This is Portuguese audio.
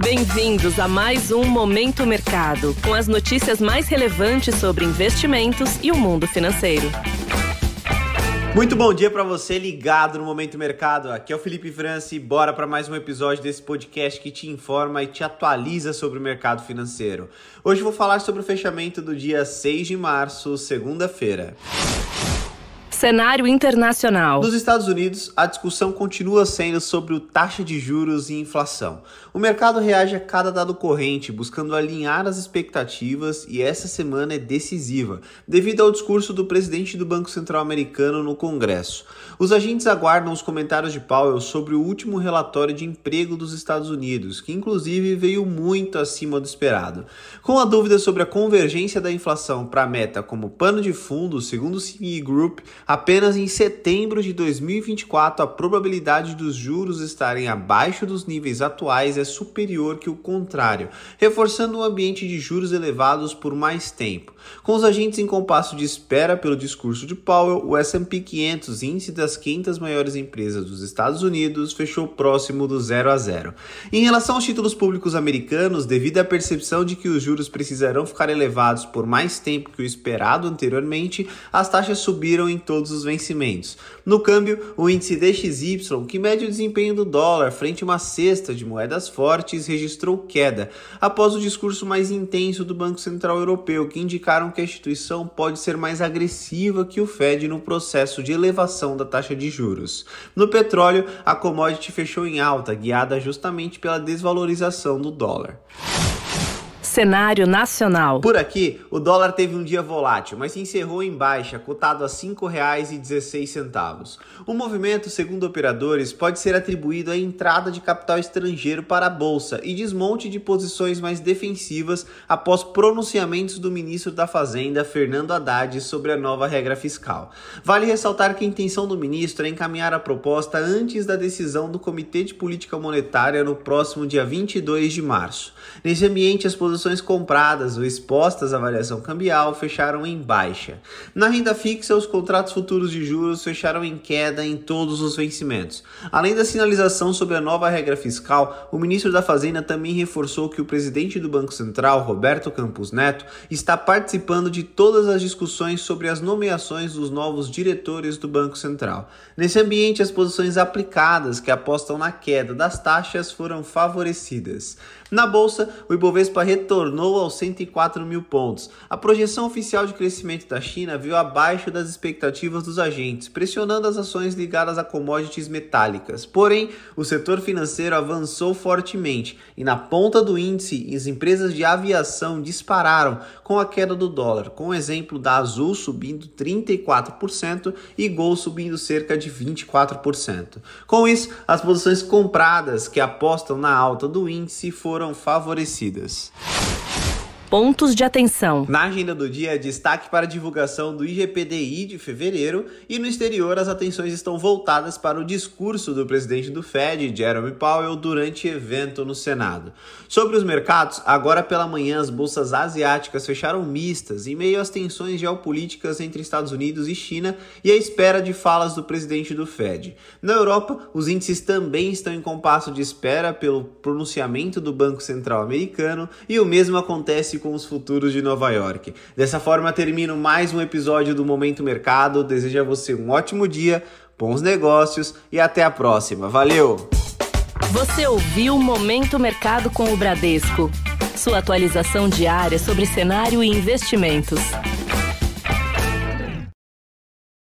Bem-vindos a mais um Momento Mercado, com as notícias mais relevantes sobre investimentos e o mundo financeiro. Muito bom dia para você ligado no Momento Mercado. Aqui é o Felipe França e bora para mais um episódio desse podcast que te informa e te atualiza sobre o mercado financeiro. Hoje vou falar sobre o fechamento do dia 6 de março, segunda-feira. Cenário internacional. Nos Estados Unidos, a discussão continua sendo sobre o taxa de juros e inflação. O mercado reage a cada dado corrente, buscando alinhar as expectativas, e essa semana é decisiva, devido ao discurso do presidente do Banco Central Americano no Congresso. Os agentes aguardam os comentários de Powell sobre o último relatório de emprego dos Estados Unidos, que inclusive veio muito acima do esperado. Com a dúvida sobre a convergência da inflação para a meta como pano de fundo, segundo o CME Group, Apenas em setembro de 2024, a probabilidade dos juros estarem abaixo dos níveis atuais é superior que o contrário, reforçando um ambiente de juros elevados por mais tempo. Com os agentes em compasso de espera pelo discurso de Powell, o S&P 500, índice das 500 maiores empresas dos Estados Unidos, fechou próximo do 0 a 0. Em relação aos títulos públicos americanos, devido à percepção de que os juros precisarão ficar elevados por mais tempo que o esperado anteriormente, as taxas subiram em todo todos os vencimentos. No câmbio, o índice DXY, que mede o desempenho do dólar frente a uma cesta de moedas fortes, registrou queda após o discurso mais intenso do Banco Central Europeu, que indicaram que a instituição pode ser mais agressiva que o Fed no processo de elevação da taxa de juros. No petróleo, a commodity fechou em alta, guiada justamente pela desvalorização do dólar. Cenário nacional. Por aqui, o dólar teve um dia volátil, mas se encerrou em baixa, cotado a R$ 5,16. O movimento, segundo operadores, pode ser atribuído à entrada de capital estrangeiro para a bolsa e desmonte de posições mais defensivas após pronunciamentos do ministro da Fazenda, Fernando Haddad, sobre a nova regra fiscal. Vale ressaltar que a intenção do ministro é encaminhar a proposta antes da decisão do Comitê de Política Monetária no próximo dia 22 de março. Nesse ambiente, as posições compradas ou expostas à variação cambial fecharam em baixa. Na renda fixa, os contratos futuros de juros fecharam em queda em todos os vencimentos. Além da sinalização sobre a nova regra fiscal, o ministro da Fazenda também reforçou que o presidente do Banco Central, Roberto Campos Neto, está participando de todas as discussões sobre as nomeações dos novos diretores do Banco Central. Nesse ambiente, as posições aplicadas que apostam na queda das taxas foram favorecidas. Na bolsa, o Ibovespa retornou aos 104 mil pontos. A projeção oficial de crescimento da China veio abaixo das expectativas dos agentes, pressionando as ações ligadas a commodities metálicas. Porém, o setor financeiro avançou fortemente e na ponta do índice, as empresas de aviação dispararam com a queda do dólar, com o exemplo da Azul subindo 34% e Gol subindo cerca de 24%. Com isso, as posições compradas que apostam na alta do índice foram favorecidas. Pontos de atenção. Na agenda do dia, destaque para a divulgação do IGPDI de fevereiro e no exterior as atenções estão voltadas para o discurso do presidente do Fed, Jeremy Powell, durante evento no Senado. Sobre os mercados, agora pela manhã as bolsas asiáticas fecharam mistas em meio às tensões geopolíticas entre Estados Unidos e China e a espera de falas do presidente do Fed. Na Europa, os índices também estão em compasso de espera pelo pronunciamento do Banco Central americano e o mesmo acontece com os futuros de Nova York. Dessa forma, termino mais um episódio do Momento Mercado. Desejo a você um ótimo dia, bons negócios e até a próxima. Valeu! Você ouviu Momento Mercado com o Bradesco. Sua atualização diária sobre cenário e investimentos.